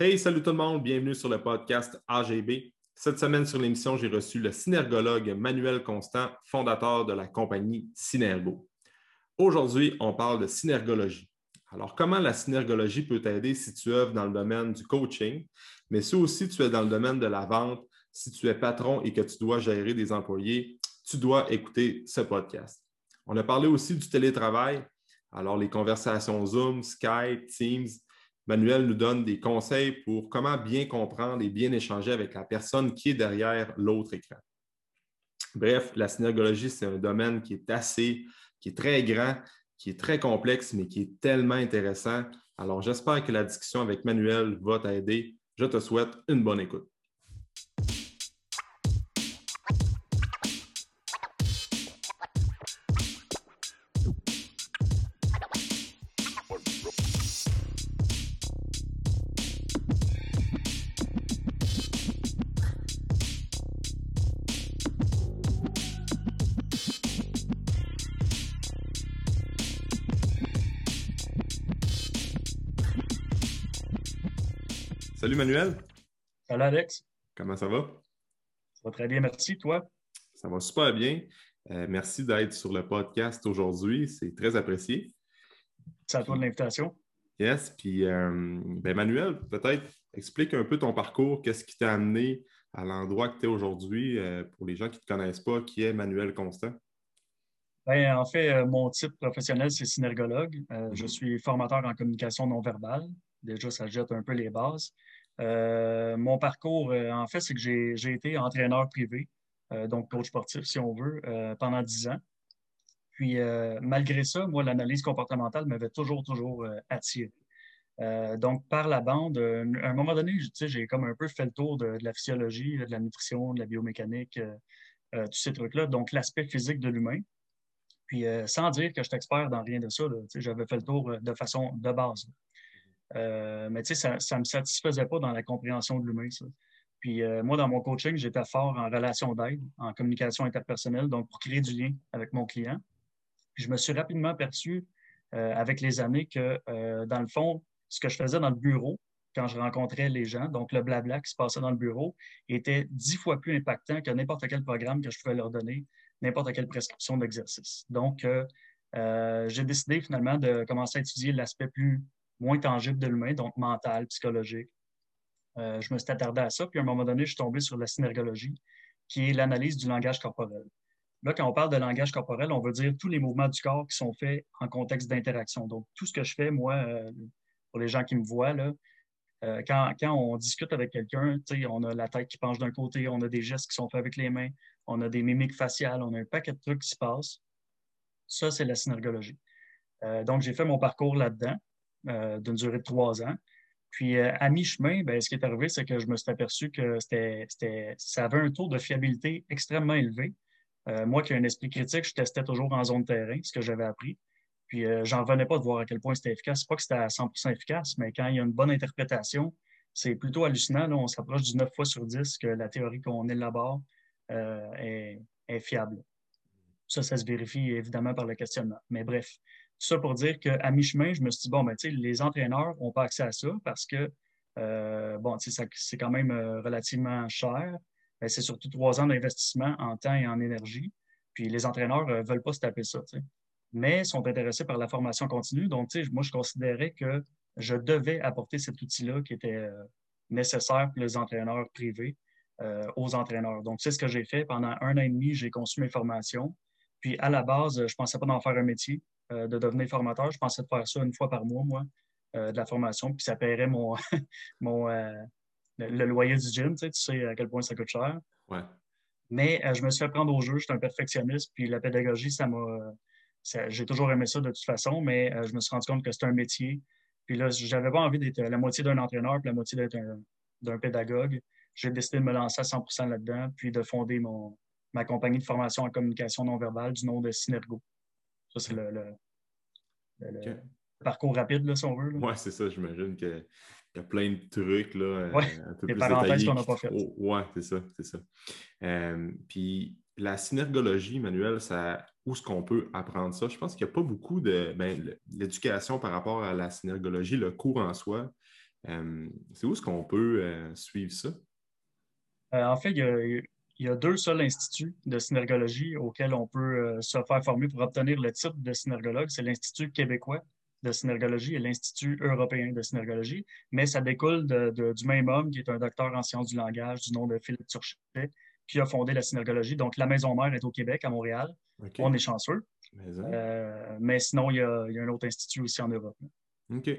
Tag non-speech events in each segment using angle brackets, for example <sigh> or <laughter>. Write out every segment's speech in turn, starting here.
Hey, salut tout le monde, bienvenue sur le podcast AGB. Cette semaine sur l'émission, j'ai reçu le synergologue Manuel Constant, fondateur de la compagnie Synergo. Aujourd'hui, on parle de synergologie. Alors, comment la synergologie peut t'aider si tu œuvres dans le domaine du coaching, mais si aussi tu es dans le domaine de la vente, si tu es patron et que tu dois gérer des employés, tu dois écouter ce podcast. On a parlé aussi du télétravail, alors les conversations Zoom, Skype, Teams, Manuel nous donne des conseils pour comment bien comprendre et bien échanger avec la personne qui est derrière l'autre écran. Bref, la synergologie, c'est un domaine qui est assez, qui est très grand, qui est très complexe, mais qui est tellement intéressant. Alors, j'espère que la discussion avec Manuel va t'aider. Je te souhaite une bonne écoute. Salut Manuel. Salut Alex. Comment ça va? Ça va très bien, merci. Toi? Ça va super bien. Euh, merci d'être sur le podcast aujourd'hui. C'est très apprécié. C'est à toi de l'invitation. Yes. Puis, euh, ben Manuel, peut-être explique un peu ton parcours. Qu'est-ce qui t'a amené à l'endroit que tu es aujourd'hui euh, pour les gens qui ne te connaissent pas, qui est Manuel Constant? Ben, en fait, mon titre professionnel, c'est synergologue. Je mhm. suis formateur en communication non verbale. Déjà, ça jette un peu les bases. Euh, mon parcours, euh, en fait, c'est que j'ai été entraîneur privé, euh, donc coach sportif, si on veut, pendant dix ans. Puis, malgré ça, moi, l'analyse comportementale m'avait toujours, toujours attiré. donc, par la bande, à un moment donné, j'ai comme un peu fait le tour de, la physiologie, de la nutrition, de la biomécanique, tous ces trucs-là. Donc, l'aspect physique de l'humain. Puis, sans dire que je suis expert dans rien de ça, j'avais fait le tour de façon de base. Euh, mais tu sais, ça ne me satisfaisait pas dans la compréhension de l'humain. Puis euh, moi, dans mon coaching, j'étais fort en relation d'aide, en communication interpersonnelle, donc pour créer du lien avec mon client. Je me suis rapidement aperçu euh, avec les années que, dans le fond, ce que je faisais dans le bureau, quand je rencontrais les gens, donc le blabla qui se passait dans le bureau, était dix fois plus impactant que n'importe quel programme que je pouvais leur donner, n'importe quelle prescription d'exercice. Donc, j'ai décidé finalement de commencer à étudier l'aspect plus moins tangible de l'humain, donc mental, psychologique. Euh, je me suis attardé à ça, puis à un moment donné, je suis tombé sur la synergologie, qui est l'analyse du langage corporel. Là, quand on parle de langage corporel, on veut dire tous les mouvements du corps qui sont faits en contexte d'interaction. Donc, tout ce que je fais, moi, euh, pour les gens qui me voient, là, euh, quand, quand, on discute avec quelqu'un, on a la tête qui penche d'un côté, on a des gestes qui sont faits avec les mains, on a des mimiques faciales, on a un paquet de trucs qui se passent. Ça, c'est la synergologie. donc, j'ai fait mon parcours là-dedans. Euh, d'une durée de trois ans. Puis euh, à mi-chemin, ben, ce qui est arrivé, c'est que je me suis aperçu que ça avait un taux de fiabilité extrêmement élevé. Euh, moi qui ai un esprit critique, je testais toujours en zone terrain, ce que j'avais appris. Puis j'en revenais pas de voir à quel point c'était efficace. Pas que c'était à 100% efficace, mais quand il y a une bonne interprétation, c'est plutôt hallucinant. On s'approche du 9 fois sur 10 que la théorie qu'on élabore est, est fiable. Ça, ça se vérifie évidemment par le questionnement. Mais bref, ça pour dire qu'à mi-chemin, je me suis dit, bon, ben, les entraîneurs n'ont pas accès à ça parce que, euh, bon, c'est quand même euh, relativement cher. Ben, c'est surtout trois ans d'investissement en temps et en énergie. Puis les entraîneurs ne euh, veulent pas se taper ça, mais sont intéressés par la formation continue. Donc, moi, je considérais que je devais apporter cet outil-là qui était nécessaire pour les entraîneurs privés aux entraîneurs. Donc, c'est ce que j'ai fait. Pendant un an et demi, j'ai conçu mes formations. Puis, à la base, je ne pensais pas d'en faire un métier. Euh, de devenir formateur. Je pensais de faire ça une fois par mois, moi, euh, de la formation, puis ça paierait mon, <laughs> mon euh, le, loyer du gym. Tu sais, tu sais à quel point ça coûte cher. Mais je me suis fait prendre au jeu. J'étais un perfectionniste, puis la pédagogie, ça m'a. J'ai toujours aimé ça de toute façon, mais je me suis rendu compte que c'était un métier. Puis là, j'avais pas envie d'être la moitié d'un entraîneur, puis la moitié d'être d'un pédagogue. J'ai décidé de me lancer à 100% là-dedans, puis de fonder mon, ma compagnie de formation en communication non verbale du nom de Synergo. Ça, c'est le, parcours rapide, là, si on veut. Oui, c'est ça. J'imagine qu'il y a plein de trucs. Là, euh, ouais, un peu les parenthèses qu'on n'a pas faites. Oh, oui, c'est ça. C'est ça. Euh, puis la synergologie, Manuel, ça, où est-ce qu'on peut apprendre ça? Je pense qu'il n'y a pas beaucoup de. Ben, l'éducation par rapport à la synergologie, le cours en soi, c'est où est-ce qu'on peut suivre ça? en fait, il y, a, il y, a, deux seuls instituts de synergologie auxquels on peut se faire former pour obtenir le titre de synergologue. C'est l'Institut québécois de synergologie et l'Institut européen de synergologie, mais ça découle du même homme qui est un docteur en sciences du langage du nom de Philippe Turchet, qui a fondé la synergologie. Donc, la maison mère est au Québec, à Montréal. On est chanceux. Mais, euh, sinon, il y, a, un autre institut aussi en Europe. OK.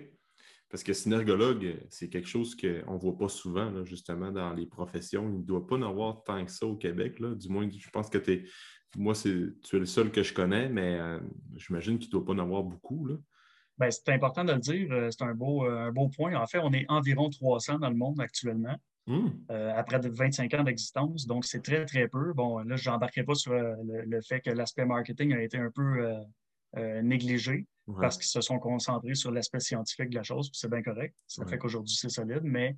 Parce que synergologue, c'est quelque chose qu'on ne voit pas souvent, justement, dans les professions. Il ne doit pas en avoir tant que ça au Québec. Du moins, je pense que es, moi, tu es le seul que je connais, mais euh, j'imagine qu'il ne doit pas en avoir beaucoup. Là. Ben, c'est important de le dire. Euh, c'est un beau, euh, un beau point. En fait, on est environ 300 dans le monde actuellement, hmm. euh, après 25 ans d'existence. Donc, c'est très, très peu. Bon, là, je n'embarquerai pas sur le, fait que l'aspect marketing a été un peu négligé parce qu'ils se sont concentrés sur l'aspect scientifique de la chose. C'est bien correct. Ça fait qu'aujourd'hui, c'est solide. Mais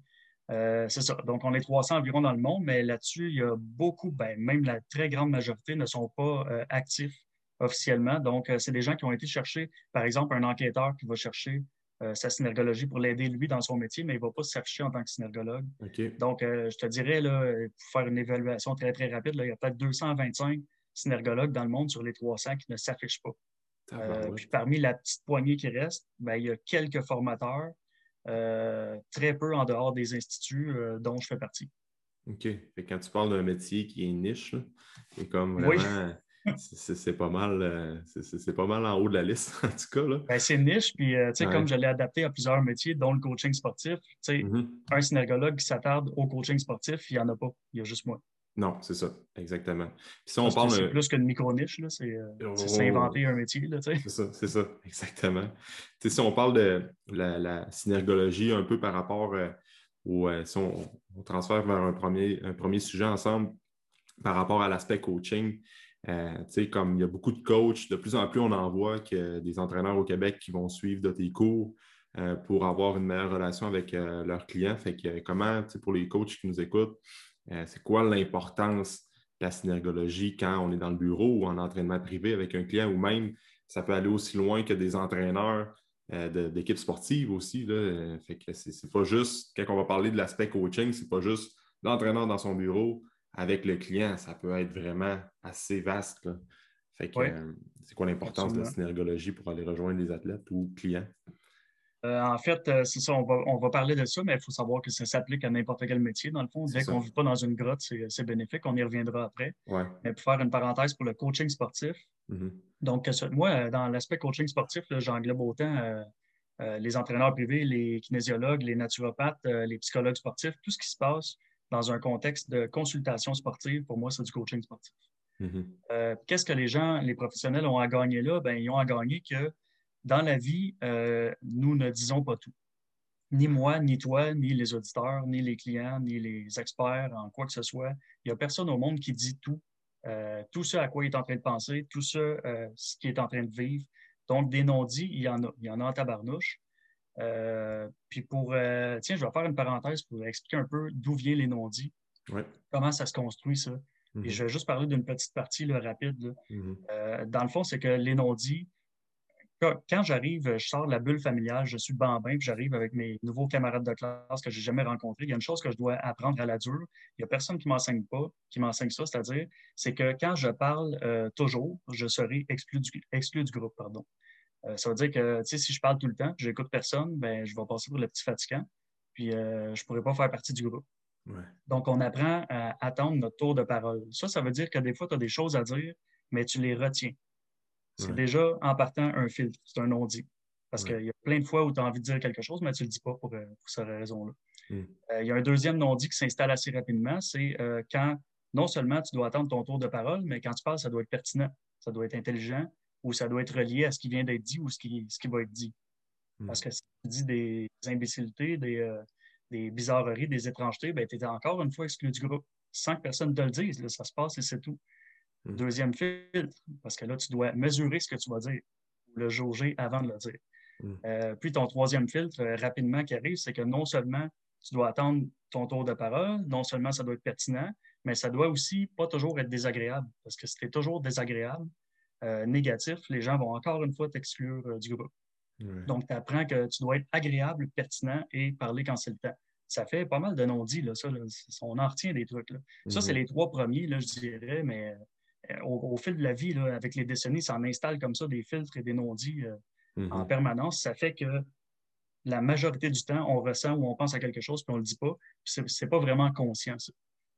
c'est ça. Donc, on est 300 environ dans le monde, mais là-dessus, il y a beaucoup, ben, même la très grande majorité ne sont pas actifs officiellement. Donc, euh, c'est des gens qui ont été chercher, par exemple, un enquêteur qui va chercher euh, sa synergologie pour l'aider, lui, dans son métier, mais il ne va pas s'afficher en tant que synergologue. Donc, euh, je te dirais, là, pour faire une évaluation très, très rapide, il y a peut-être 225 synergologues dans le monde sur les 300 qui ne s'affichent pas. Puis parmi la petite poignée qui reste, ben, il y a quelques formateurs, très peu en dehors des instituts dont je fais partie. OK. quand tu parles d'un métier qui est niche, <laughs> c'est comme vraiment c'est pas mal euh, c'est pas mal en haut de la liste, <laughs> en tout cas. Ben, c'est niche, puis euh, comme je l'ai adapté à plusieurs métiers, dont le coaching sportif, mm-hmm. un synergologue qui s'attarde au coaching sportif, il n'y en a pas. Il y a juste moi. Non, c'est ça, exactement. on parle. C'est plus qu'une micro-niche, c'est euh, oh, s'inventer un métier. C'est ça, c'est ça, exactement. si on parle de la, synergologie un peu par rapport au. si on, transfère vers un premier, un premier sujet ensemble par rapport à l'aspect coaching, euh, comme il y a beaucoup de coachs, de plus en plus on en voit que des entraîneurs au Québec qui vont suivre de tes cours euh, pour avoir une meilleure relation avec euh, leurs clients. Fait que comment, pour les coachs qui nous écoutent, c'est quoi l'importance de la synergologie quand on est dans le bureau ou en entraînement privé avec un client ou même ça peut aller aussi loin que des entraîneurs d'équipes sportives aussi. Là. Fait que c'est pas juste, quand on va parler de l'aspect coaching, c'est pas juste l'entraîneur dans son bureau avec le client, ça peut être vraiment assez vaste. Fait que, euh, c'est quoi l'importance de la synergologie pour aller rejoindre les athlètes ou clients? Euh, en fait, euh, c'est ça, on va, parler de ça, mais il faut savoir que ça s'applique à n'importe quel métier. Dans le fond, dès qu'on ne vit pas dans une grotte, c'est bénéfique. On y reviendra après. Mais pour faire une parenthèse pour le coaching sportif, mm-hmm. donc moi, dans l'aspect coaching sportif, j'englobe autant les entraîneurs privés, les kinésiologues, les naturopathes, les psychologues sportifs, tout ce qui se passe dans un contexte de consultation sportive, pour moi, c'est du coaching sportif. Mm-hmm. Euh, qu'est-ce que les gens, les professionnels ont à gagner là? Ben, ils ont à gagner que dans la vie, euh, nous ne disons pas tout. Ni moi, ni toi, ni les auditeurs, ni les clients, ni les experts en quoi que ce soit. Il n'y a personne au monde qui dit tout. Euh, tout ce à quoi il est en train de penser, tout ce, ce qu'il est en train de vivre. Donc, des non-dits, il y en a. Il y en a en tabarnouche. Euh, puis pour, euh, tiens, je vais faire une parenthèse pour expliquer un peu d'où viennent les non-dits, comment ça se construit ça? Et mhm. je vais juste parler d'une petite partie rapide. Mhm. Euh, dans le fond, c'est que les non-dits, quand, j'arrive, je sors de la bulle familiale, je suis bambin, puis j'arrive avec mes nouveaux camarades de classe que j'ai jamais rencontrés. Il y a une chose que je dois apprendre à la dure. Il n'y a personne qui m'enseigne pas, qui m'enseigne ça, c'est-à-dire, c'est que quand je parle toujours, je serai exclu du, exclu du groupe. Pardon. Euh, ça veut dire que si je parle tout le temps, que j'écoute personne, ben, je vais passer pour le petit fatigant, puis euh, je ne pourrai pas faire partie du groupe. Donc, on apprend à attendre notre tour de parole. Ça, ça veut dire que des fois, tu as des choses à dire, mais tu les retiens. C'est déjà, en partant, un filtre. C'est un non-dit. Parce qu'il y a plein de fois où tu as envie de dire quelque chose, mais tu ne le dis pas pour, euh, cette raison-là. Hmm. Il y a un deuxième non-dit qui s'installe assez rapidement, c'est quand non seulement tu dois attendre ton tour de parole, mais quand tu parles, ça doit être pertinent, ça doit être intelligent, ou ça doit être relié à ce qui vient d'être dit ou ce qui, ce qui va être dit. Hmm. Parce que si tu dis des imbécilités, des, euh, des bizarreries, des étrangetés, ben, tu es encore une fois exclu du groupe. Sans que personne te le dise, ça se passe et c'est tout. Hmm. Deuxième filtre, parce que là, tu dois mesurer ce que tu vas dire, le jauger avant de le dire. Hmm. Euh, puis ton troisième filtre, euh, rapidement, qui arrive, c'est que non seulement tu dois attendre ton tour de parole, non seulement ça doit être pertinent, mais ça doit aussi pas toujours être désagréable. Parce que si tu es toujours désagréable, euh, négatif, les gens vont encore une fois t'exclure du groupe. Donc, tu apprends que tu dois être agréable, pertinent et parler quand c'est le temps. Ça fait pas mal de non-dits, là, ça. On en retient des trucs. Là. Ça, c'est mhm. les trois premiers, là, je dirais, mais au, fil de la vie, là, avec les décennies, ça en installe comme ça des filtres et des non-dits euh, en mhm. permanence. Ça fait que la majorité du temps, on ressent ou on pense à quelque chose, puis on ne le dit pas. Ce n'est pas vraiment conscient, ça.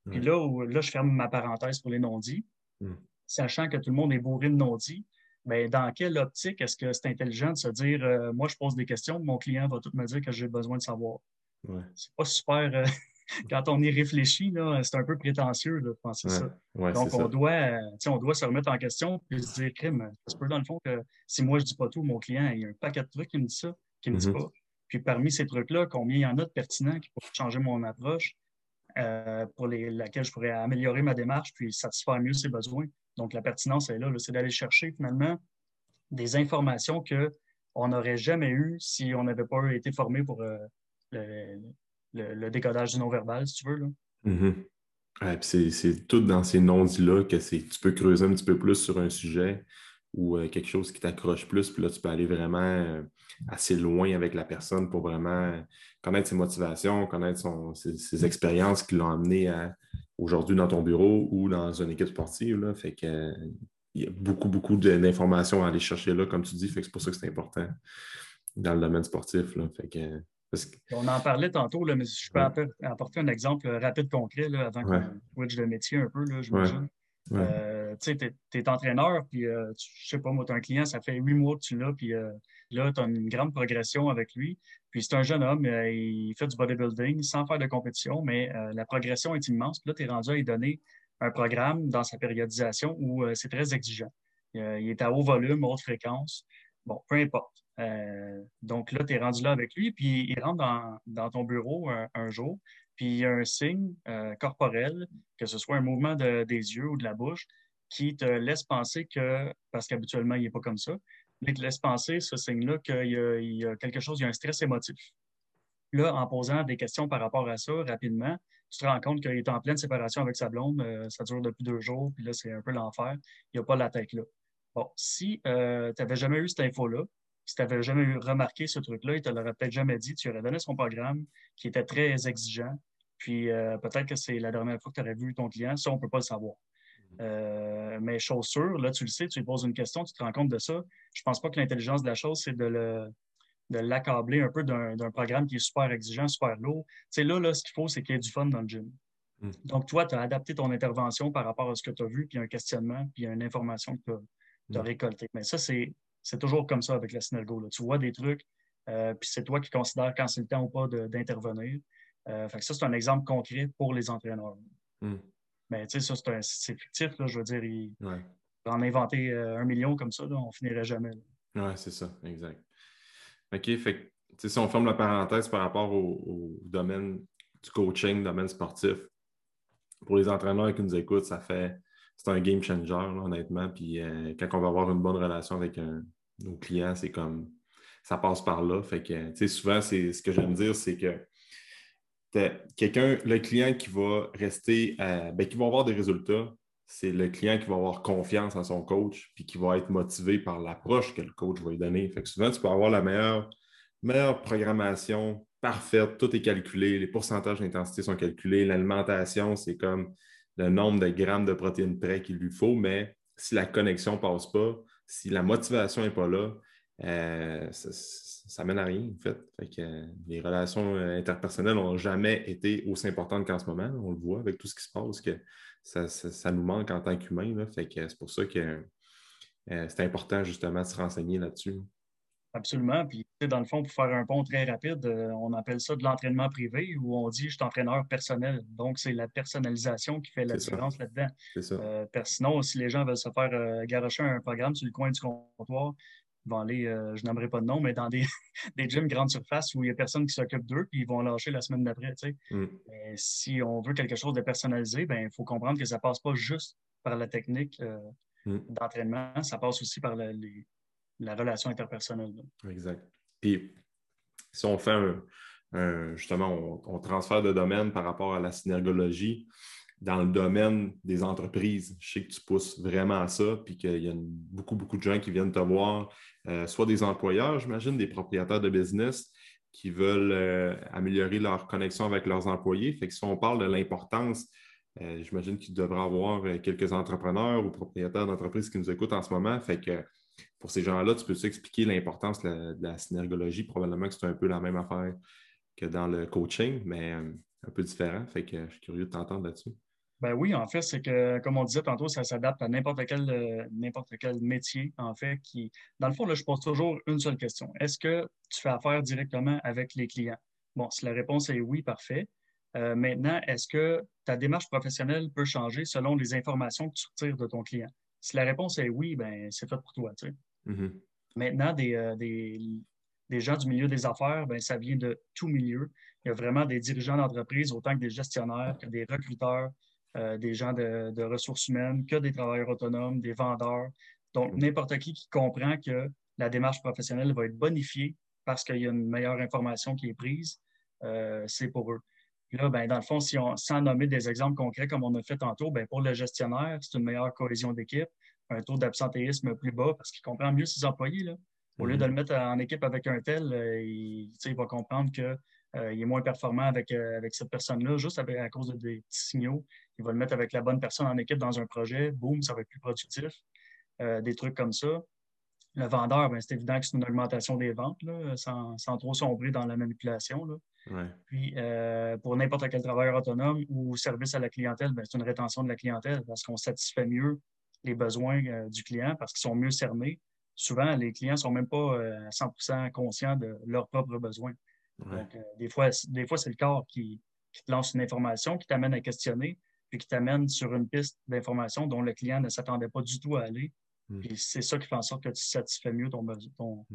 Puis là, où, là, je ferme ma parenthèse pour les non-dits, mhm. sachant que tout le monde est bourré de non-dits. Ben, dans quelle optique est-ce que c'est intelligent de se dire euh, moi, je pose des questions, mon client va tout me dire que j'ai besoin de savoir? Ouais. C'est pas super. Euh, <laughs> quand on y réfléchit, c'est un peu prétentieux de penser ça. Donc, on, Doit, euh, on doit se remettre en question et se dire crime. Ça peut, dans le fond, que si moi, je dis pas tout, mon client, il y a un paquet de trucs qui me dit ça, qui ne me dit mm-hmm. pas. Puis parmi ces trucs-là, combien il y en a de pertinents qui pourraient changer mon approche, pour les, laquelle je pourrais améliorer ma démarche puis satisfaire mieux ses besoins? Donc, la pertinence est là, c'est d'aller chercher finalement des informations qu'on n'aurait jamais eues si on n'avait pas été formé pour euh, le, décodage du non-verbal, si tu veux. Mm-hmm. c'est tout dans ces non-dits-là que tu peux creuser un petit peu plus sur un sujet ou euh, quelque chose qui t'accroche plus, puis là, tu peux aller vraiment euh, assez loin avec la personne pour vraiment connaître ses motivations, connaître ses, expériences qui l'ont amené aujourd'hui dans ton bureau ou dans une équipe sportive. Là. Fait que, il y a beaucoup, beaucoup d'informations à aller chercher là, comme tu dis. Fait que c'est pour ça que c'est important dans le domaine sportif. Là. Fait que, On en parlait tantôt, là, mais je peux apporter un exemple rapide, concret, là, avant qu'on switch de métier un peu, là, j'imagine. Euh, tu sais, tu es, entraîneur, puis euh, je sais pas, moi, tu as un client, ça fait huit mois que tu l'as, puis euh, là, tu as une grande progression avec lui. Puis c'est un jeune homme, il fait du bodybuilding sans faire de compétition, mais la progression est immense. Puis là, tu es rendu à lui donner un programme dans sa périodisation où c'est très exigeant. il est à haut volume, haute fréquence. Bon, peu importe. Donc là, tu es rendu là avec lui, puis il rentre dans, ton bureau un jour, puis il y a un signe euh, corporel, que ce soit un mouvement des yeux ou de la bouche, qui te laisse penser que, parce qu'habituellement, il n'est pas comme ça, mais te laisse penser, ce signe-là, qu'il y, a quelque chose, il y a un stress émotif. Là, en posant des questions par rapport à ça rapidement, tu te rends compte qu'il est en pleine séparation avec sa blonde, euh, ça dure depuis deux jours, puis là, c'est un peu l'enfer. Il n'y a pas la tête là. Bon, si euh, tu n'avais jamais eu cette info-là, si tu n'avais jamais remarqué ce truc-là, il ne te l'aurait peut-être jamais dit. Tu aurais donné son programme qui était très exigeant. Puis euh, peut-être que c'est la dernière fois que tu aurais vu ton client. Ça, on ne peut pas le savoir. Mm-hmm. Euh, mais chose sûre, là, tu le sais, tu lui poses une question, tu te rends compte de ça. Je ne pense pas que l'intelligence de la chose, c'est de le de l'accabler un peu d'un programme qui est super exigeant, super lourd. Tu sais, là, là, ce qu'il faut, c'est qu'il y ait du fun dans le gym. Mm. Donc, toi, tu as adapté ton intervention par rapport à ce que tu as vu, puis un questionnement, puis une information que tu as, mm. récoltée. Mais ça, c'est c'est toujours comme ça avec la Synergo. Tu vois des trucs, euh, puis c'est toi qui considères quand c'est le temps ou pas d'intervenir. Euh, ça, c'est un exemple concret pour les entraîneurs. Hmm. Mais tu sais, ça, c'est fictif, je veux dire. Il, En inventer euh, un million comme ça, on finirait jamais. Oui, c'est ça, exact. OK, fait si on ferme la parenthèse par rapport au, domaine du coaching, domaine sportif, pour les entraîneurs qui nous écoutent, ça fait c'est un game changer, honnêtement. Puis quand on va avoir une bonne relation avec un, nos clients, c'est comme ça passe par là. Fait que, tu sais, souvent, c'est ce que j'aime dire, c'est que quelqu'un, le client qui va rester, ben, qui va avoir des résultats, c'est le client qui va avoir confiance en son coach puis qui va être motivé par l'approche que le coach va lui donner. Fait que souvent, tu peux avoir la meilleure, meilleure programmation parfaite, tout est calculé, les pourcentages d'intensité sont calculés, l'alimentation, c'est comme le nombre de grammes de protéines près qu'il lui faut, mais si la connexion ne passe pas, si la motivation n'est pas là, euh, ça, ne mène à rien, en fait. les relations euh, interpersonnelles n'ont jamais été aussi importantes qu'en ce moment. On le voit avec tout ce qui se passe, que ça, nous manque en tant qu'humain. c'est pour ça que euh, c'est important justement de se renseigner là-dessus. Absolument. Puis, dans le fond, pour faire un pont très rapide, euh, on appelle ça de l'entraînement privé où on dit je suis entraîneur personnel. Donc, c'est la personnalisation qui fait la différence là-dedans. Euh, sinon, si les gens veulent se faire euh, garocher un programme sur le coin du comptoir, ils vont aller, je n'aimerais pas de nom, mais dans des, <laughs> des gyms grande surface où il n'y a personne qui s'occupe d'eux, puis ils vont lâcher la semaine d'après. Mm. Si on veut quelque chose de personnalisé, ben, il faut comprendre que ça ne passe pas juste par la technique mm. d'entraînement, ça passe aussi par les la relation interpersonnelle. Exact. Puis, si on fait un, justement, on, transfère de domaine par rapport à la synergologie, dans le domaine des entreprises. Je sais que tu pousses vraiment à ça, puis qu'il y a beaucoup, beaucoup de gens qui viennent te voir, euh, soit des employeurs, j'imagine, des propriétaires de business qui veulent euh, améliorer leur connexion avec leurs employés. Fait que si on parle de l'importance, euh, j'imagine qu'il devrait avoir quelques entrepreneurs ou propriétaires d'entreprises qui nous écoutent en ce moment. Fait que pour ces gens-là, tu peux-tu expliquer l'importance de, la synergologie? Probablement que c'est un peu la même affaire que dans le coaching, mais un peu différent. Fait que je suis curieux de t'entendre là-dessus. Ben oui, en fait, c'est que, comme on disait tantôt, ça s'adapte à n'importe quel, euh, quel métier, en fait, qui, dans le fond, là, je pose toujours une seule question. Est-ce que tu fais affaire directement avec les clients? Bon, si la réponse est oui, parfait. Euh, maintenant, est-ce que ta démarche professionnelle peut changer selon les informations que tu retires de ton client? Si la réponse est oui, ben c'est fait pour toi, tu sais. Mm-hmm. Maintenant, des, euh, des, des, gens du milieu des affaires, ben ça vient de tout milieu. Il y a vraiment des dirigeants d'entreprise, autant que des gestionnaires, que des recruteurs, euh, des gens de, ressources humaines, que des travailleurs autonomes, des vendeurs. Donc, mm. n'importe qui qui comprend que la démarche professionnelle va être bonifiée parce qu'il y a une meilleure information qui est prise, euh, c'est pour eux. Là, ben, dans le fond, si on, sans nommer des exemples concrets comme on a fait tantôt, ben, pour le gestionnaire, c'est une meilleure cohésion d'équipe, un taux d'absentéisme plus bas parce qu'il comprend mieux ses employés. Là. Au lieu de mm. le mettre en équipe avec un tel, euh, il, il, va comprendre qu'il est moins performant avec, avec cette personne-là, juste à cause de des petits signaux il va le mettre avec la bonne personne en équipe dans un projet, boum, ça va être plus productif. Euh, des trucs comme ça. Le vendeur, ben, c'est évident que c'est une augmentation des ventes, sans, trop sombrer dans la manipulation. Puis, euh, pour n'importe quel travailleur autonome ou service à la clientèle, ben, c'est une rétention de la clientèle parce qu'on satisfait mieux les besoins euh, du client parce qu'ils sont mieux cernés. Souvent, les clients ne sont même pas à 100% conscients de leurs propres besoins. Donc, des fois, des fois c'est le corps qui, qui, te lance une information, qui t'amène à questionner puis qui t'amène sur une piste d'information dont le client ne s'attendait pas du tout à aller. Puis c'est ça qui fait en sorte que tu satisfais mieux ton, ton,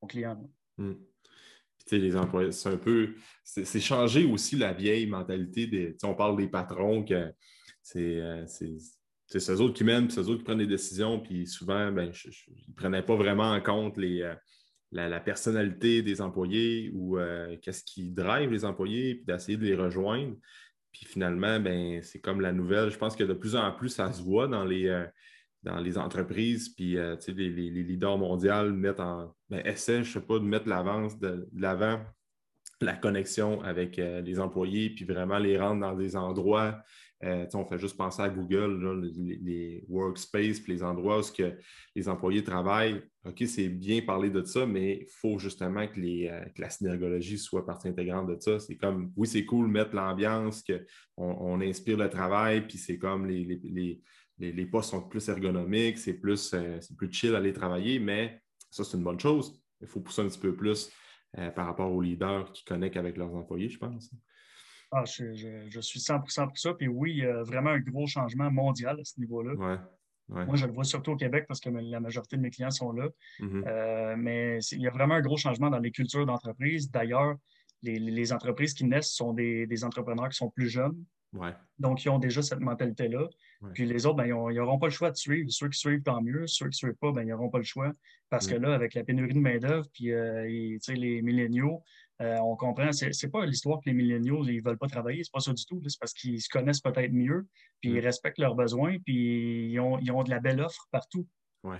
ton client. Puis, les employés, c'est un peu. C'est changer aussi la vieille mentalité des. On parle des patrons que c'est. Euh, c'est autres qui mènent, puis ceux autres qui prennent des décisions, puis souvent, ben, ils ne prenaient pas vraiment en compte les, euh, la, personnalité des employés ou euh, qu'est-ce qui drive les employés, puis d'essayer de les rejoindre. Puis finalement, ben, c'est comme la nouvelle. Je pense que de plus en plus, ça se voit dans les, euh, dans les entreprises. Puis euh, les, les, leaders mondiaux mettent en ben, essaient, je sais pas, de mettre l'avance de, l'avant la connexion avec euh, les employés, puis vraiment les rendre dans des endroits euh, on fait juste penser à Google, les, workspaces, puis les endroits où que les employés travaillent. OK, c'est bien parler de ça, mais il faut justement que, euh, la synergologie soit partie intégrante de ça. C'est comme, oui, c'est cool mettre l'ambiance, qu'on on inspire le travail, puis c'est comme les, les, postes sont plus ergonomiques, c'est plus, euh, plus chill à aller travailler, mais ça, c'est une bonne chose. Il faut pousser un petit peu plus par rapport aux leaders qui connectent avec leurs employés, je pense. Ah, je, suis 100% pour ça. Puis oui, il y a vraiment un gros changement mondial à ce niveau-là. Moi, je le vois surtout au Québec parce que la majorité de mes clients sont là. Mm-hmm. Euh, mais il y a vraiment un gros changement dans les cultures d'entreprise. D'ailleurs, les, entreprises qui naissent sont des, entrepreneurs qui sont plus jeunes. Donc, ils ont déjà cette mentalité-là. Puis les autres, ben, ils n'auront pas le choix de suivre. Ceux qui suivent, tant mieux. Ceux qui ne suivent pas, ben, ils n'auront pas le choix. Parce que là, avec la pénurie de main-d'œuvre, puis euh, les milléniaux, euh, on comprend, c'est n'est pas l'histoire que les milléniaux ils veulent pas travailler, c'est pas ça du tout. C'est parce qu'ils se connaissent peut-être mieux, puis ils respectent leurs besoins, puis ils ont, de la belle offre partout.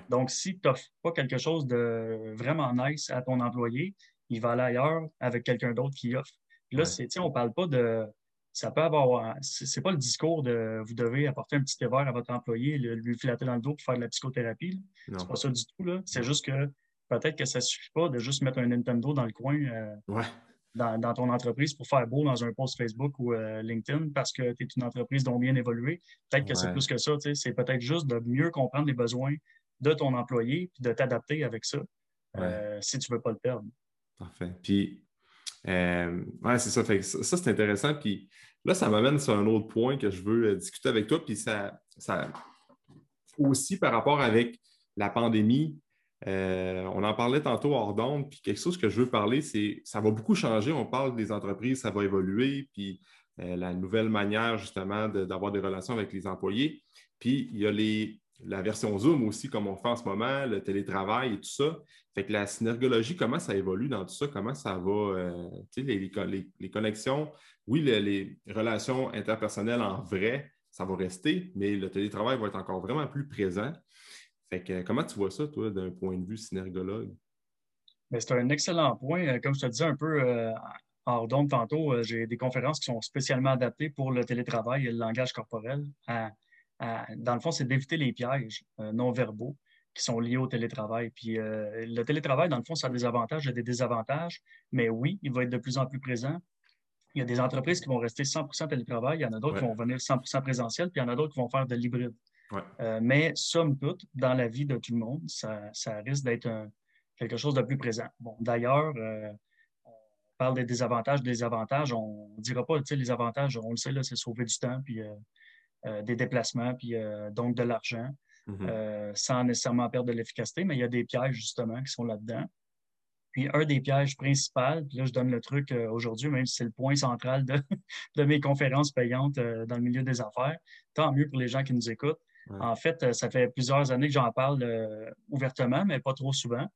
Donc, si tu n'offres pas quelque chose de vraiment nice à ton employé, il va aller ailleurs avec quelqu'un d'autre qui offre. Puis là, on parle pas de. Ça peut avoir. C'est pas le discours de vous devez apporter un petit thé vert à votre employé, lui filater dans le dos pour faire de la psychothérapie. C'est pas ça du tout. C'est juste que peut-être que ça ne suffit pas de juste mettre un Nintendo dans le coin euh, dans, ton entreprise pour faire beau dans un post Facebook ou euh, LinkedIn parce que tu es une entreprise dont bien évolué. Peut-être que c'est plus que ça. C'est peut-être juste de mieux comprendre les besoins de ton employé et de t'adapter avec ça euh, si tu ne veux pas le perdre. Parfait. Puis, ouais, c'est ça. ça, c'est intéressant. Puis là, ça m'amène sur un autre point que je veux discuter avec toi. Puis ça, ça aussi par rapport avec la pandémie, euh, on en parlait tantôt hors d'onde, puis quelque chose que je veux parler, c'est ça va beaucoup changer. On parle des entreprises, ça va évoluer, puis euh, la nouvelle manière justement d'avoir des relations avec les employés. Puis il y a les, la version Zoom aussi, comme on fait en ce moment, le télétravail et tout ça. Fait que la synergologie, comment ça évolue dans tout ça? Comment ça va? Euh, les, les, connexions, oui, les, relations interpersonnelles en vrai, ça va rester, mais le télétravail va être encore vraiment plus présent. Fait que comment tu vois ça, toi, d'un point de vue synergologue? Ben, c'est un excellent point. Euh, comme je te disais un peu euh, hors d'onde tantôt, euh, j'ai des conférences qui sont spécialement adaptées pour le télétravail et le langage corporel. Dans le fond, c'est d'éviter les pièges non verbaux qui sont liés au télétravail. Puis le télétravail, dans le fond, ça a des avantages et des désavantages, mais oui, il va être de plus en plus présent. Il y a des entreprises qui vont rester 100% télétravail, il y en a d'autres qui vont venir 100% présentiel, puis il y en a d'autres qui vont faire de l'hybride. mais somme toute, dans la vie de tout le monde, ça, ça risque d'être quelque chose de plus présent. Bon, d'ailleurs, euh, on parle des désavantages, des avantages. On ne dira pas, tu sais, les avantages, on le sait, c'est sauver du temps, puis euh, euh, des déplacements, puis donc de l'argent, mm-hmm. sans nécessairement perdre de l'efficacité, mais il y a des pièges, justement, qui sont là-dedans. Puis un des pièges principaux, puis là, je donne le truc aujourd'hui, même si c'est le point central de, <laughs> de mes conférences payantes dans le milieu des affaires, tant mieux pour les gens qui nous écoutent. En fait, ça fait plusieurs années que j'en parle ouvertement, mais pas trop souvent.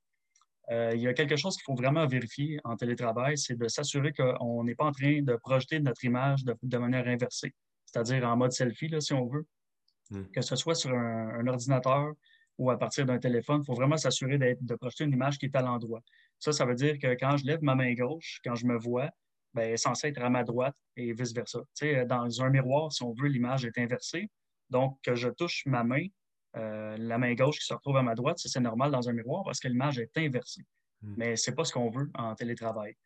Euh, il y a quelque chose qu'il faut vraiment vérifier en télétravail, c'est de s'assurer qu'on n'est pas en train de projeter notre image de, manière inversée, c'est-à-dire en mode selfie, si on veut. Hmm. Que ce soit sur un, ordinateur ou à partir d'un téléphone, il faut vraiment s'assurer de projeter une image qui est à l'endroit. Ça, ça veut dire que quand je lève ma main gauche, quand je me vois, ben, elle est censée être à ma droite et vice-versa. Dans un miroir, si on veut, l'image est inversée. Donc, que je touche ma main, euh, la main gauche qui se retrouve à ma droite, c'est normal dans un miroir parce que l'image est inversée. Hmm. Mais ce n'est pas ce qu'on veut en télétravail.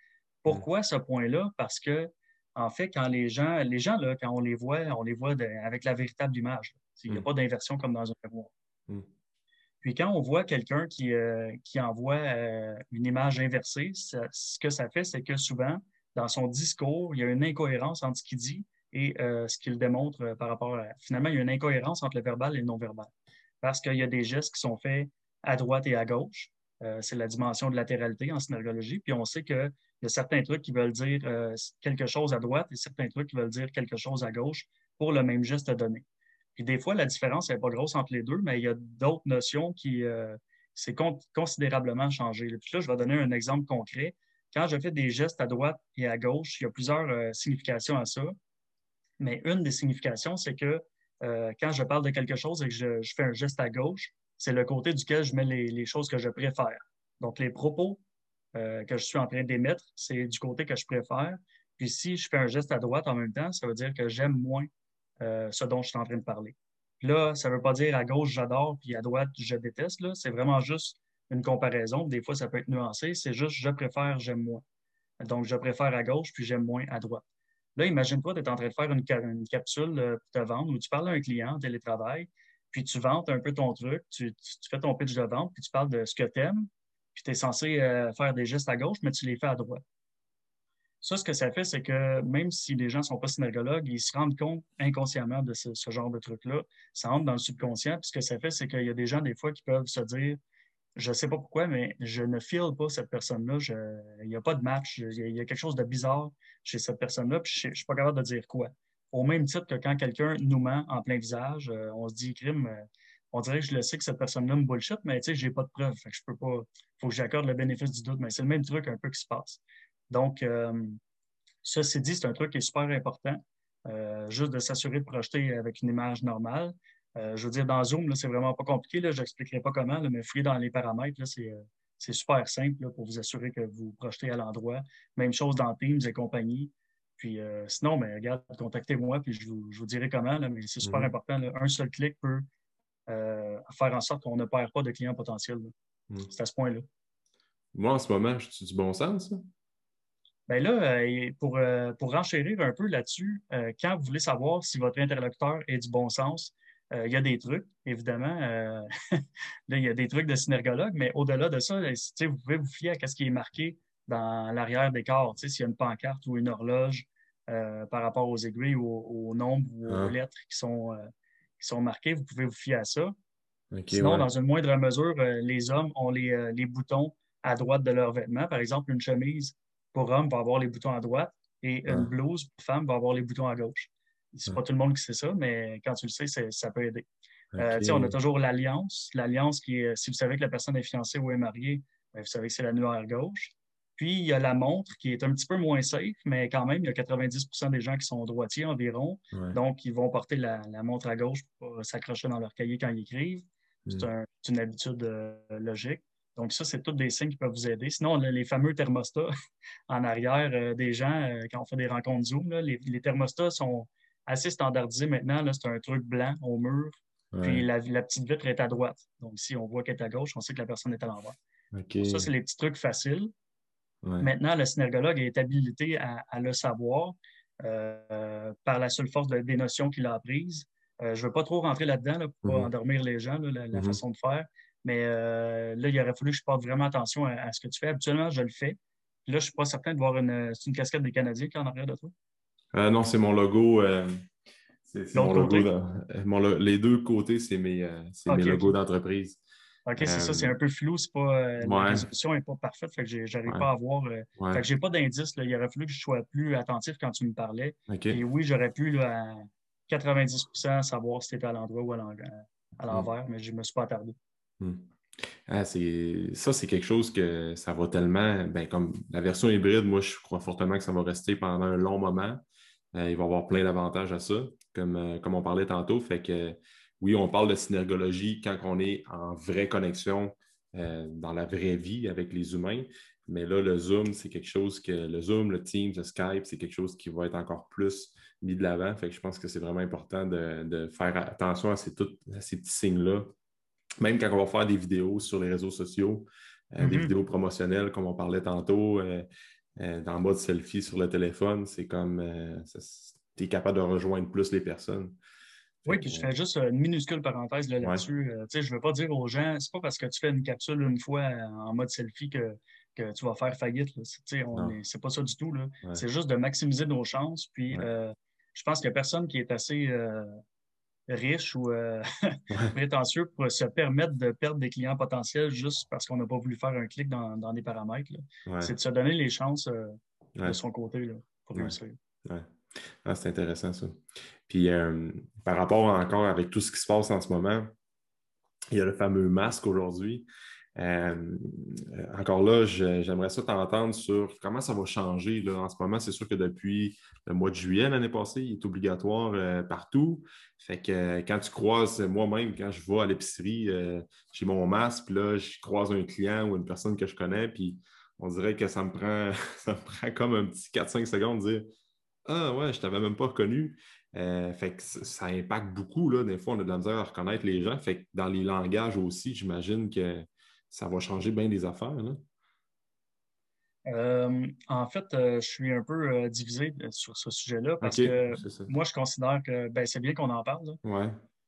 Pourquoi hmm. ce point-là? Parce que, en fait, quand les gens, les gens, là, quand on les voit, on les voit avec la véritable image. Il n'y a hmm. pas d'inversion comme dans un miroir. Puis quand on voit quelqu'un qui, euh, qui envoie euh, une image inversée, ce que ça fait, c'est que souvent, dans son discours, il y a une incohérence entre ce qu'il dit et ce qu'il démontre par rapport à... Finalement, il y a une incohérence entre le verbal et le non-verbal parce qu'il y a des gestes qui sont faits à droite et à gauche. Euh, c'est la dimension de latéralité en synergologie. Puis on sait qu'il y a certains trucs qui veulent dire euh, quelque chose à droite et certains trucs qui veulent dire quelque chose à gauche pour le même geste donné. Puis des fois, la différence n'est pas grosse entre les deux, mais il y a d'autres notions qui euh, c'est considérablement changé. Puis là, je vais donner un exemple concret. Quand je fais des gestes à droite et à gauche, il y a plusieurs significations à ça. Mais une des significations, c'est que euh, quand je parle de quelque chose et que je, fais un geste à gauche, c'est le côté duquel je mets les, choses que je préfère. Donc, les propos euh, que je suis en train d'émettre, c'est du côté que je préfère. Puis si je fais un geste à droite en même temps, ça veut dire que j'aime moins euh, ce dont je suis en train de parler. là, ça ne veut pas dire à gauche, j'adore, puis à droite, je déteste. C'est vraiment juste une comparaison. Des fois, ça peut être nuancé. C'est juste je préfère, j'aime moins. Donc, je préfère à gauche, puis j'aime moins à droite. Là, imagine-toi, tu es en train de faire une, capsule euh, pour te vendre où tu parles à un client en télétravail, puis tu vantes un peu ton truc, tu, fais ton pitch de vente, puis tu parles de ce que tu aimes, puis tu es censé euh, faire des gestes à gauche, mais tu les fais à droite. Ça, ce que ça fait, c'est que même si les gens ne sont pas synergologues, ils se rendent compte inconsciemment de ce, genre de truc-là. Ça entre dans le subconscient. Puis ce que ça fait, c'est qu'il y a des gens, des fois, qui peuvent se dire je ne sais pas pourquoi, mais je ne file pas cette personne-là. Il n'y a pas de match. Il y, a quelque chose de bizarre chez cette personne-là, puis je ne suis pas capable de dire quoi. Au même titre que quand quelqu'un nous ment en plein visage, euh, on se dit, crime, euh, on dirait que je le sais que cette personne-là me bullshit, mais tu sais, j'ai pas de preuves. Fait que je peux pas. faut que j'accorde le bénéfice du doute, mais c'est le même truc un peu qui se passe. Donc, euh, ça, c'est dit, c'est un truc qui est super important. juste de s'assurer de projeter avec une image normale. je veux dire, dans Zoom, c'est vraiment pas compliqué. Je n'expliquerai pas comment, mais fouiller dans les paramètres, c'est c'est super simple pour vous assurer que vous projetez à l'endroit. Même chose dans Teams et compagnie. Puis euh, sinon, mais regarde, contactez-moi, puis je vous, dirai comment, mais c'est super mhm. important. Un seul clic peut euh, faire en sorte qu'on ne perd pas de clients potentiels. Mhm. C'est à ce point-là. Moi, en ce moment, je suis du bon sens? Bien là, euh, pour, pour renchérir un peu là-dessus, quand vous voulez savoir si votre interlocuteur est du bon sens, il y a des trucs, évidemment. <laughs> Là, il y a des trucs de synergologue, mais au-delà de ça, vous pouvez vous fier à ce qui est marqué dans l'arrière des corps. S'il y a une pancarte ou une horloge euh, par rapport aux aiguilles ou au, nombre ou aux ah. lettres qui sont, qui sont marquées, vous pouvez vous fier à ça. Sinon, dans une moindre mesure, les hommes ont les, les, boutons à droite de leur vêtement. Par exemple, une chemise pour homme va avoir les boutons à droite et une ah. blouse pour femme va avoir les boutons à gauche. C'est pas tout le monde qui sait ça, mais quand tu le sais, ça peut aider. Euh, on a toujours l'alliance. L'alliance qui est, si vous savez que la personne est fiancée ou est mariée, ben, vous savez que c'est la à gauche. Puis, il y a la montre qui est un petit peu moins safe, mais quand même, il y a 90% des gens qui sont droitiers environ. Donc, ils vont porter la, montre à gauche pour s'accrocher dans leur cahier quand ils écrivent. C'est mm. une habitude euh, logique. Donc, ça, c'est tous des signes qui peuvent vous aider. Sinon, les fameux thermostats <laughs> en arrière euh, des gens, euh, quand on fait des rencontres Zoom, les, thermostats sont assez standardisés maintenant. C'est un truc blanc au mur. Puis la, petite vitre est à droite. Donc, si on voit qu'elle est à gauche, on sait que la personne est à l'envers. Ça, c'est les petits trucs faciles. Maintenant, le synergologue est habilité à, le savoir euh, par la seule force des notions qu'il a apprises. je ne veux pas trop rentrer là-dedans pour ne pas mm-hmm. endormir les gens, la, mm-hmm. façon de faire. Mais euh, là, il aurait fallu que je porte vraiment attention à, ce que tu fais. Habituellement, je le fais. là, je ne suis pas certain de voir une. Une casquette des Canadiens qui est en arrière de toi? Euh, non, c'est mon logo. Euh, c'est mon logo. les deux côtés, c'est mes, mes logos d'entreprise. OK, c'est ça, c'est un peu flou, c'est pas. La résolution n'est pas parfaite, fait que j'arrive pas à voir. Fait que j'ai pas d'indice. Il aurait fallu que je sois plus attentif quand tu me parlais. Et oui, j'aurais pu à 90% savoir si tu étais à l'endroit ou à hmm. l'envers, mais je ne me suis pas attardé. Hmm. Ah, ça, c'est quelque chose que ça va tellement, ben, comme la version hybride, moi, je crois fortement que ça va rester pendant un long moment. Euh, il va y avoir plein d'avantages à ça, comme, euh, comme on parlait tantôt. Fait que oui, on parle de synergologie quand on est en vraie connexion euh, dans la vraie vie avec les humains. Mais là, le Zoom, c'est quelque chose que le Zoom, le Teams, le Skype, c'est quelque chose qui va être encore plus mis de l'avant. Fait que je pense que c'est vraiment important de, faire attention à ces, à ces petits signes-là même quand on va faire des vidéos sur les réseaux sociaux, euh, des mm-hmm. vidéos promotionnelles, comme on parlait tantôt, euh, euh, dans le mode selfie sur le téléphone, c'est comme tu es capable de rejoindre plus les personnes. Oui, puis je fais juste une minuscule parenthèse là-dessus. je ne veux pas dire aux gens, c'est pas parce que tu fais une capsule une fois en mode selfie que, tu vas faire faillite. C'est pas ça du tout. C'est juste de maximiser nos chances. Puis je pense qu'il n'y a personne qui est assez riche ou euh, <laughs> <laughs> prétentieux pour se permettre de perdre des clients potentiels juste parce qu'on n'a pas voulu faire un clic dans, des paramètres. C'est de se donner les chances euh, de son côté pour réussir. Ah, c'est intéressant ça. Puis euh, par rapport encore avec tout ce qui se passe en ce moment, il y a le fameux masque aujourd'hui. Euh, encore là, j'aimerais ça t'entendre sur comment ça va changer. Là. En ce moment, c'est sûr que depuis le mois de juillet l'année passée, il est obligatoire euh, partout. Fait que quand tu croises, moi-même, quand je vais à l'épicerie, j'ai mon masque, puis là, je croise un client ou une personne que je connais, puis on dirait que ça me prend, <laughs> ça me prend comme un petit 4-5 secondes de dire Ah ouais, je t'avais même pas reconnu. fait que ça impacte beaucoup. Là. Des fois, on a de la misère à reconnaître les gens. Fait que dans les langages aussi, j'imagine que ça va changer bien des affaires. Euh, en fait, euh, je suis un peu euh, divisé sur ce sujet-là parce que moi, je considère que ben, c'est bien qu'on en parle.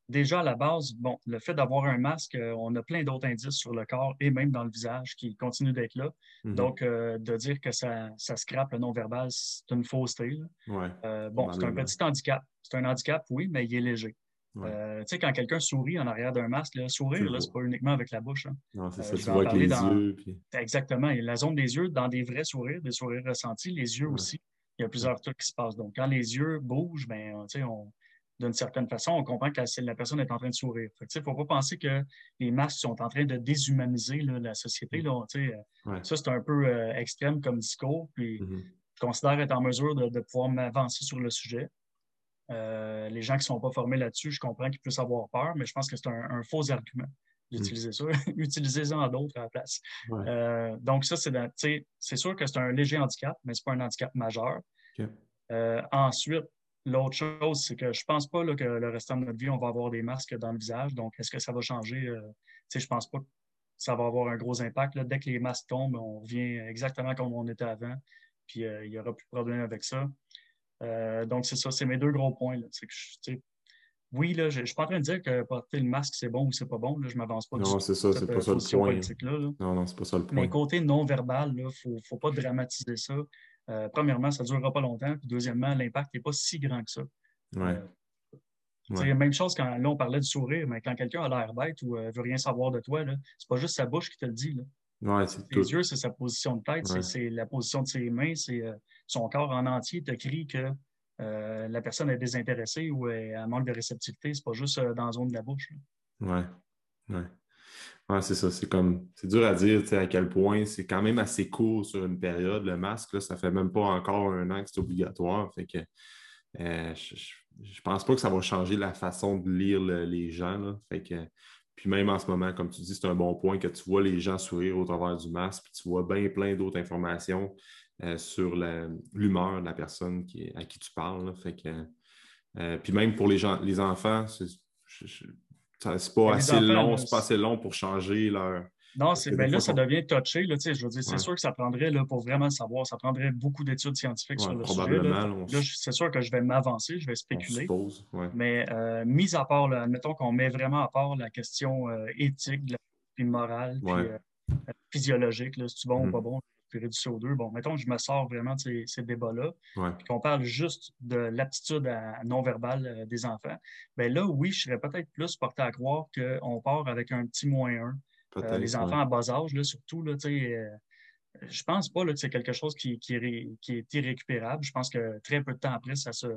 Déjà, à la base, bon, le fait d'avoir un masque, on a plein d'autres indices sur le corps et même dans le visage qui continuent d'être là. Mm-hmm. Donc, de dire que ça, ça scrape le non-verbal, c'est une fausseté. bon, c'est un petit handicap. C'est un handicap, oui, mais il est léger. Euh, tu sais, quand quelqu'un sourit en arrière d'un masque, sourire, là, c'est pas uniquement avec la bouche. Hein. Non, c'est euh, ça, tu vois avec les yeux. Exactement. A la zone des yeux, dans des vrais sourires, des sourires ressentis, les yeux aussi, il y a plusieurs trucs qui se passent. Donc, quand les yeux bougent, ben, on, d'une certaine façon, on comprend que la, personne est en train de sourire. Il ne faut pas penser que les masques sont en train de déshumaniser la société. Là, euh, Ça, c'est un peu extrême comme discours. Puis, mm-hmm. je considère être en mesure de, de pouvoir m'avancer sur le sujet. Euh, les gens qui ne sont pas formés là-dessus, je comprends qu'ils puissent avoir peur, mais je pense que c'est un, faux argument d'utiliser ça. <laughs> Utilisez-en d'autres à la place. Euh, donc, ça, c'est sûr que c'est un léger handicap, mais ce n'est pas un handicap majeur. Euh, ensuite, l'autre chose, c'est que je ne pense pas que le restant de notre vie, on va avoir des masques dans le visage. Donc, est-ce que ça va changer? je ne pense pas que ça va avoir un gros impact. Dès que les masques tombent, on revient exactement comme on était avant. Puis, il n'y aura plus de problème avec ça. Euh, donc, c'est ça, c'est mes deux gros points. oui, là, je ne suis pas en train de dire que porter le masque, c'est bon ou c'est pas bon. je ne m'avance pas Non, c'est ça, c'est pas ça le point. Non, non, c'est pas ça le point. Mais côté non-verbal, il ne faut, pas dramatiser ça. Euh, premièrement, ça ne durera pas longtemps. Puis deuxièmement, l'impact n'est pas si grand que ça. Ouais. C'est la même chose quand là, on parlait du sourire, mais quand quelqu'un a l'air bête ou ne euh, veut rien savoir de toi, ce n'est pas juste sa bouche qui te le dit. Là. Ouais, les yeux, c'est sa position de tête, c'est la position de ses mains, c'est son corps en entier te crie que euh, la personne est désintéressée ou elle manque de réceptivité. C'est pas juste euh, dans la zone de la bouche. Oui. Ouais. Ouais, c'est ça. C'est comme c'est dur à dire à quel point c'est quand même assez court sur une période. Le masque, là, ça fait même pas encore un an que c'est obligatoire. Fait que euh, je, je, pense pas que ça va changer la façon de lire les gens. Fait que, puis même en ce moment, comme tu dis, c'est un bon point que tu vois les gens sourire au travers du masque, puis tu vois bien plein d'autres informations euh, sur l'humeur de la personne à qui tu parles. Fait que, euh, puis même pour les gens, les enfants, c'est pas assez long, c'est pas assez long pour changer leur. Non, c'est ben là, ça devient touché. Là, je veux dire, c'est sûr que ça prendrait, là, pour vraiment savoir, ça prendrait beaucoup d'études scientifiques sur le sujet. Là, c'est sûr que je vais m'avancer, je vais spéculer. Suppose, mais euh, mis à part, admettons qu'on met vraiment à part la question euh, éthique, puis morale, puis euh, physiologique, là, si tu bon ou mm-hmm. pas bon, du CO2. Bon, mettons que je me sors vraiment de ces, ces débats-là, puis qu'on parle juste de l'aptitude non-verbale euh, des enfants, bien là, oui, je serais peut-être plus porté à croire qu'on part avec un petit moins un. Euh, les enfants à bas âge, là, surtout, là, euh, je pense pas là, que c'est quelque chose qui, qui, est irrécupérable. Je pense que très peu de temps après, ça se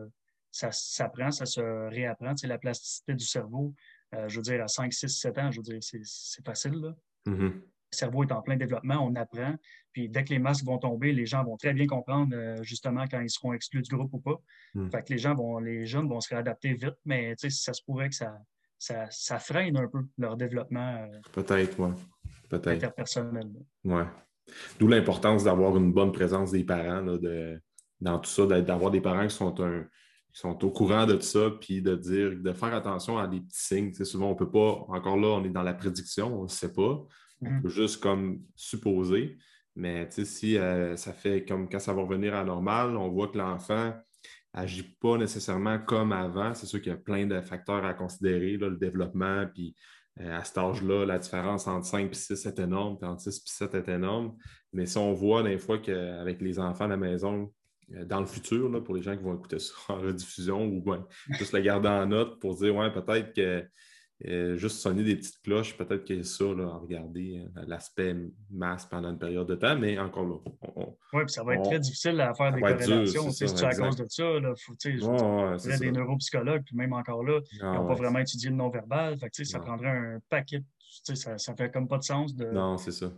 ça s'apprend, ça se réapprend. Tu la plasticité du cerveau, je veux dire, à 5, 6, 7 ans, je veux dire, c'est facile. Là. Mm-hmm cerveau est en plein développement, on apprend. Puis dès que les masques vont tomber, les gens vont très bien comprendre euh, justement quand ils seront exclus du groupe ou pas. Hmm. Fait que les gens vont, les jeunes vont se réadapter vite, mais ça se pourrait que ça, ça, freine un peu leur développement. Euh, Peut-être, oui. Peut-être. Interpersonnel. Oui. D'où l'importance d'avoir une bonne présence des parents de, dans tout ça, d'avoir des parents qui sont sont au courant de tout ça, puis de dire, de faire attention à des petits signes. souvent, on ne peut pas, encore là, on est dans la prédiction, on ne sait pas. On mm. peut juste comme supposer. Mais si euh, ça fait comme quand ça va revenir à normal, on voit que l'enfant n'agit pas nécessairement comme avant. C'est sûr qu'il y a plein de facteurs à considérer, le développement, puis euh, à cet âge-là, la différence entre 5 et 6 est énorme, puis entre 6 et 7 est énorme. Mais si on voit des fois qu'avec les enfants à la maison, euh, dans le futur, pour les gens qui vont écouter ça en rediffusion ou juste le garder en note pour dire, ouais, peut-être que euh, juste sonner des petites cloches, peut-être a ça là, à regarder, euh, l'aspect masse pendant une période de temps, mais encore là. Oui, puis ça va être très difficile à faire des corrélations. si tu à cause de ça, il faut, ouais, ouais, des neuropsychologues, puis même encore là, ils n'ont pas vraiment étudié le non-verbal. Fait ça prendrait un paquet. Ça ne fait comme pas de sens de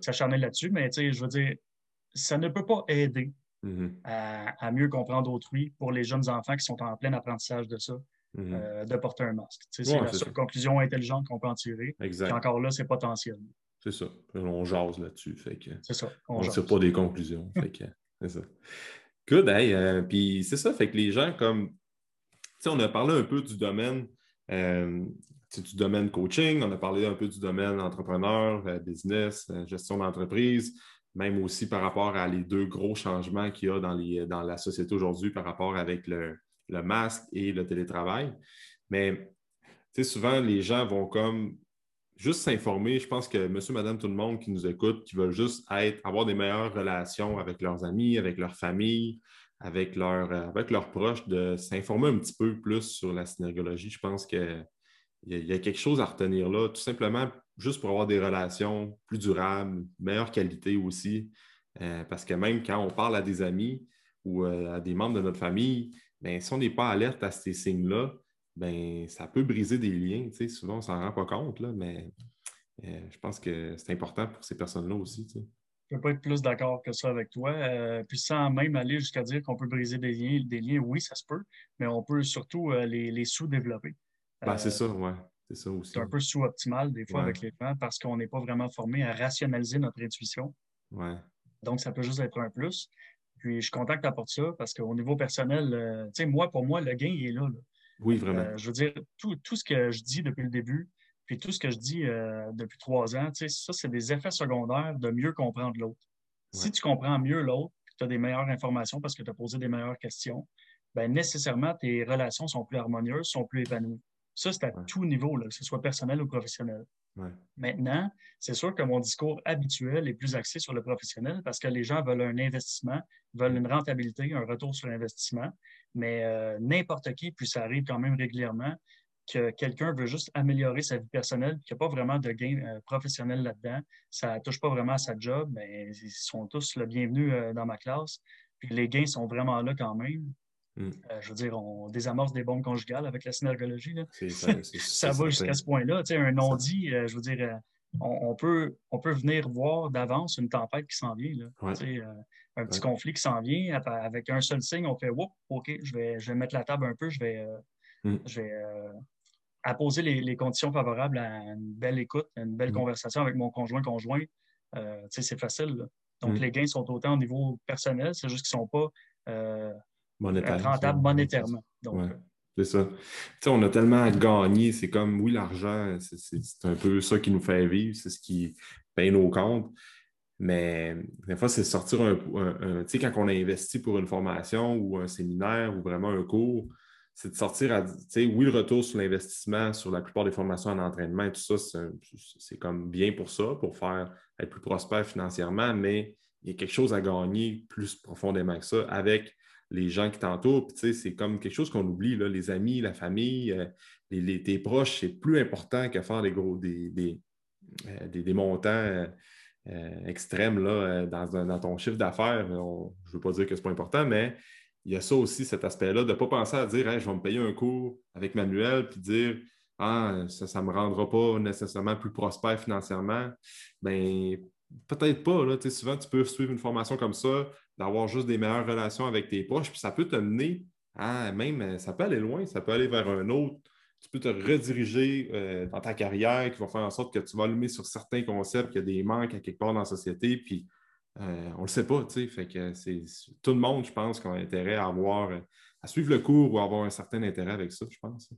s'acharner là-dessus, mais je veux dire, ça ne peut pas aider mm-hmm. à, à, mieux comprendre autrui pour les jeunes enfants qui sont en plein apprentissage de ça. Mhm. Euh, de porter un masque. c'est la seule conclusion intelligente qu'on peut en tirer. Exact. encore là, c'est potentiel. C'est ça. On jase là-dessus. C'est ça. On ne tire pas des conclusions. <laughs> c'est ça. Good, euh, puis c'est ça, fait que les gens comme. on a parlé un peu du domaine, euh, du domaine coaching, on a parlé un peu du domaine entrepreneur, business, gestion d'entreprise, même aussi par rapport à les deux gros changements qu'il y a dans, les, dans la société aujourd'hui par rapport avec le, le masque et le télétravail. Mais souvent, les gens vont comme juste s'informer. Je pense que monsieur, madame, tout le monde qui nous écoute, qui veulent juste être, avoir des meilleures relations avec leurs amis, avec leur famille, avec, leur, avec leurs proches, de s'informer un petit peu plus sur la synergologie. Je pense qu'il y, a quelque chose à retenir là, tout simplement juste pour avoir des relations plus durables, meilleure qualité aussi. Euh, parce que même quand on parle à des amis ou euh, à des membres de notre famille, si on n'est pas alerte à ces signes-là, ben, ça peut briser des liens. Souvent, on ne s'en rend pas compte, là, mais euh, je pense que c'est important pour ces personnes-là aussi. Je ne peux pas être plus d'accord que ça avec toi. Euh, puis sans même aller jusqu'à dire qu'on peut briser des liens, des liens, oui, ça se peut, mais on peut surtout euh, les, sous-développer. Ben, c'est ça, oui. C'est ça aussi. C'est un peu sous-optimal des fois avec les gens parce qu'on n'est pas vraiment formé à rationaliser notre intuition. Ouais. Donc, ça peut juste être un plus. Puis je suis content que tu apportes ça parce qu'au niveau personnel, euh, tu sais, moi, pour moi, le gain, il est là. Oui, vraiment. Euh, je veux dire, tout, ce que je dis depuis le début, puis tout ce que je dis euh, depuis trois ans, tu sais, ça, c'est des effets secondaires de mieux comprendre l'autre. Si tu comprends mieux l'autre, tu as des meilleures informations parce que tu as posé des meilleures questions, ben nécessairement, tes relations sont plus harmonieuses, sont plus épanouies. Ça, c'est à tout niveau, là, que ce soit personnel ou professionnel. Maintenant, c'est sûr que mon discours habituel est plus axé sur le professionnel parce que les gens veulent un investissement, veulent une rentabilité, un retour sur investissement. Mais euh, n'importe qui, puis ça arrive quand même régulièrement, que quelqu'un veut juste améliorer sa vie personnelle, qu'il n'y a pas vraiment de gain euh, professionnel là-dedans, ça ne touche pas vraiment à sa job, mais ben, ils sont tous le bienvenu euh, dans ma classe. Puis les gains sont vraiment là quand même. Mm. Euh, je veux dire, on désamorce des bombes conjugales avec la synergologie. <laughs> Ça, ça, va jusqu'à ce point-là. Tu sais, un non-dit, euh, je veux dire, on, peut, on peut venir voir d'avance une tempête qui s'en vient. un petit conflit qui s'en vient. Avec un seul signe, on fait OK, je vais, je vais mettre la table un peu, je vais, mm. je vais apposer les, les, conditions favorables à une belle écoute, à une belle mm. conversation avec mon conjoint-conjoint. c'est facile. Donc, les gains sont autant au niveau personnel, c'est juste qu'ils ne sont pas euh, rentables monétairement. Euh, c'est ça. on a tellement gagné. C'est comme, oui, l'argent, c'est un peu ça qui nous fait vivre, c'est ce qui paye nos comptes. Mais des fois, c'est sortir un. tu sais, quand on a investi pour une formation ou un séminaire ou vraiment un cours, c'est de sortir à. Tu sais, oui, le retour sur l'investissement sur la plupart des formations en entraînement et tout ça, c'est comme bien pour ça, pour faire être plus prospère financièrement, mais il y a quelque chose à gagner plus profondément que ça avec les gens qui t'entourent. C'est comme quelque chose qu'on oublie, là, les amis, la famille, euh, les, tes proches, c'est plus important que faire des gros des, des, euh, montants euh, extrêmes là, dans, ton chiffre d'affaires. je ne veux pas dire que ce n'est pas important, mais il y a ça aussi, cet aspect-là, de ne pas penser à dire je vais me payer un cours avec Manuel, puis dire Ah, ça ne me rendra pas nécessairement plus prospère financièrement. Bien, peut-être pas. Là, souvent, tu peux suivre une formation comme ça, d'avoir juste des meilleures relations avec tes proches, puis ça peut te mener à même, ça peut aller loin, ça peut aller vers un autre. Tu peux te rediriger euh, dans ta carrière qui va faire en sorte que tu vas allumer sur certains concepts, qu'il y a des manques à quelque part dans la société, puis euh, on ne le sait pas, tu sais. Fait que c'est tout le monde, je pense, qui a intérêt à avoir, à suivre le cours ou à avoir un certain intérêt avec ça, je pense.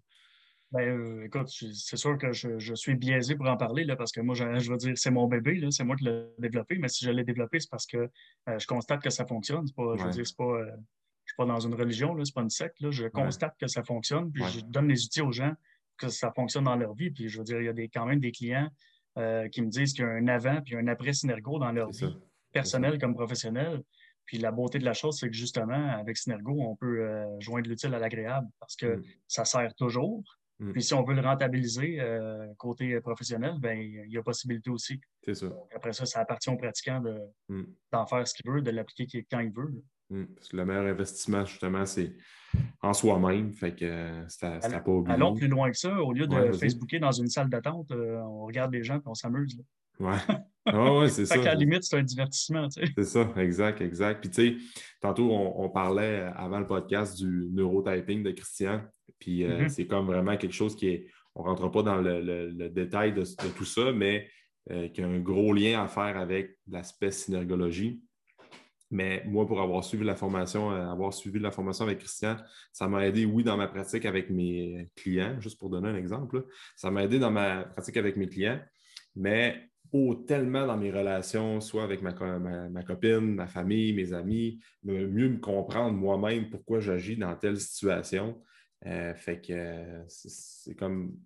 Ben, euh, écoute, c'est sûr que je, suis biaisé pour en parler là, parce que moi, je, veux dire, c'est mon bébé, c'est moi qui l'ai développé, mais si je l'ai développé, c'est parce que euh, je constate que ça fonctionne. Pas, Je veux dire, c'est pas, euh, je ne suis pas dans une religion, ce n'est pas une secte. Là, je constate que ça fonctionne, puis je donne les outils aux gens que ça fonctionne dans leur vie. Puis je veux dire, il y a des, quand même des clients qui me disent qu'il y a un avant puis un après Synergo dans leur vie, personnelle comme professionnelle. Puis la beauté de la chose, c'est que justement, avec Synergo, on peut joindre l'utile à l'agréable parce que mm. ça sert toujours. Mm. Puis si on veut le rentabiliser euh, côté professionnel, ben il y a possibilité aussi. C'est ça. après ça, ça appartient au pratiquant mm. d'en faire ce qu'il veut, de l'appliquer quand il veut. Mm. Parce que le meilleur investissement, justement, c'est en soi-même. Fait que euh, c'est à, pas oublier. Allons plus loin que ça. Au lieu de Facebooker dans une salle d'attente, euh, on regarde les gens et on s'amuse. Ouais. <laughs> Ah ouais, c'est ça. qu'à la limite, c'est un divertissement. C'est ça, exact, exact. Puis, tu sais, tantôt, on, parlait avant le podcast du neurotyping de Christian. Puis, euh, mm-hmm. c'est comme vraiment quelque chose qui est. On ne rentre pas dans le, détail de, tout ça, mais euh, qui a un gros lien à faire avec l'aspect synergologie. Mais moi, pour avoir suivi la formation, euh, avoir suivi la formation avec Christian, ça m'a aidé, oui, dans ma pratique avec mes clients, juste pour donner un exemple. ça m'a aidé dans ma pratique avec mes clients, mais tellement dans mes relations, soit avec ma, ma, copine, ma famille, mes amis, mieux me comprendre moi-même pourquoi j'agis dans telle situation. Euh, fait que c'est comme.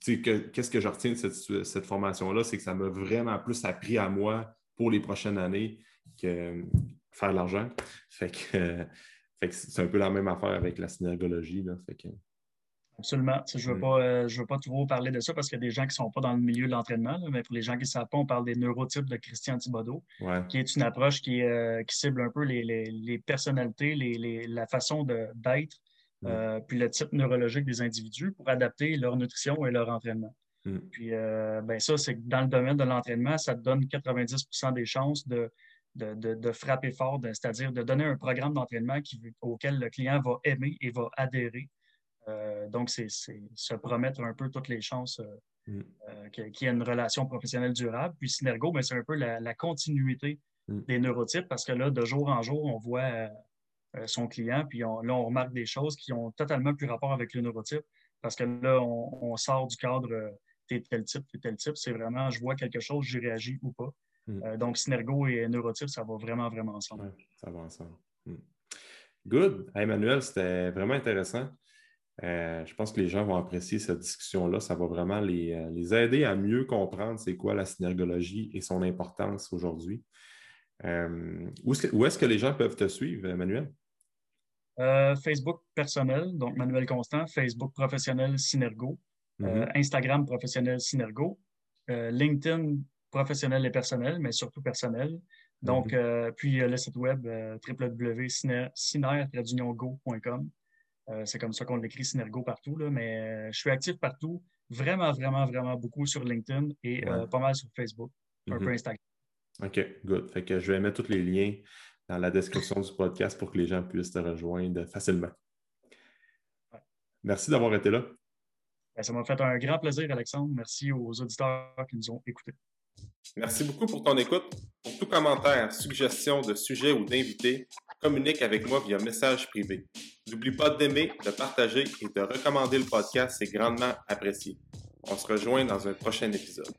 Qu'est-ce que je retiens de cette, formation-là? C'est que ça m'a vraiment plus appris à moi pour les prochaines années que faire de l'argent. Fait que, <laughs> c'est un peu la même affaire avec la synergologie. Là. Fait que, Absolument. Je ne veux, pas, euh, veux pas trop parler de ça parce qu'il y a des gens qui ne sont pas dans le milieu de l'entraînement, mais pour les gens qui ne savent pas, on parle des neurotypes de Christian Thibodeau, qui est une approche qui, euh, qui cible un peu les, personnalités, la façon d'être, euh, puis le type neurologique des individus pour adapter leur nutrition et leur entraînement. Mm. Puis ben ça, c'est que dans le domaine de l'entraînement, ça te donne 90% des chances de, de, frapper fort, c'est-à-dire de donner un programme d'entraînement auquel le client va aimer et va adhérer euh, donc, c'est se promettre un peu toutes les chances euh, mm. euh, qu'il y ait une relation professionnelle durable. Puis Synergo, ben, c'est un peu la, continuité mm. des neurotypes parce que là, de jour en jour, on voit son client, puis là, on remarque des choses qui ont totalement plus rapport avec le neurotype parce que là, on, sort du cadre t'es tel type, t'es tel type. C'est vraiment, je vois quelque chose, j'y réagis ou pas. Mm. donc, Synergo et neurotype, ça va vraiment, vraiment ensemble. ça va ensemble. Good. Emmanuel, c'était vraiment intéressant. Euh, je pense que les gens vont apprécier cette discussion-là. Ça va vraiment les, euh, aider à mieux comprendre c'est quoi la synergologie et son importance aujourd'hui. Euh, où est-ce que, les gens peuvent te suivre, Manuel? Facebook personnel, donc Manuel Constant, Facebook professionnel Synergo, mm-hmm. Instagram professionnel Synergo, LinkedIn professionnel et personnel, mais surtout personnel. Donc, mm-hmm. puis le site web www.syner-go.com. Euh, c'est comme ça qu'on l'écrit Synergo partout, là, mais euh, je suis actif partout. vraiment, vraiment, vraiment beaucoup sur LinkedIn et pas mal sur Facebook, un peu mm-hmm. Instagram. OK, good. Fait que je vais mettre tous les liens dans la description du podcast pour que les gens puissent te rejoindre facilement. Merci d'avoir été là. Ben, ça m'a fait un grand plaisir, Alexandre. Merci aux auditeurs qui nous ont écoutés. Merci beaucoup pour ton écoute. Pour tout commentaire, suggestion de sujet ou d'invité, communique avec moi via message privé. N'oublie pas d'aimer, de partager et de recommander le podcast, c'est grandement apprécié. On se rejoint dans un prochain épisode.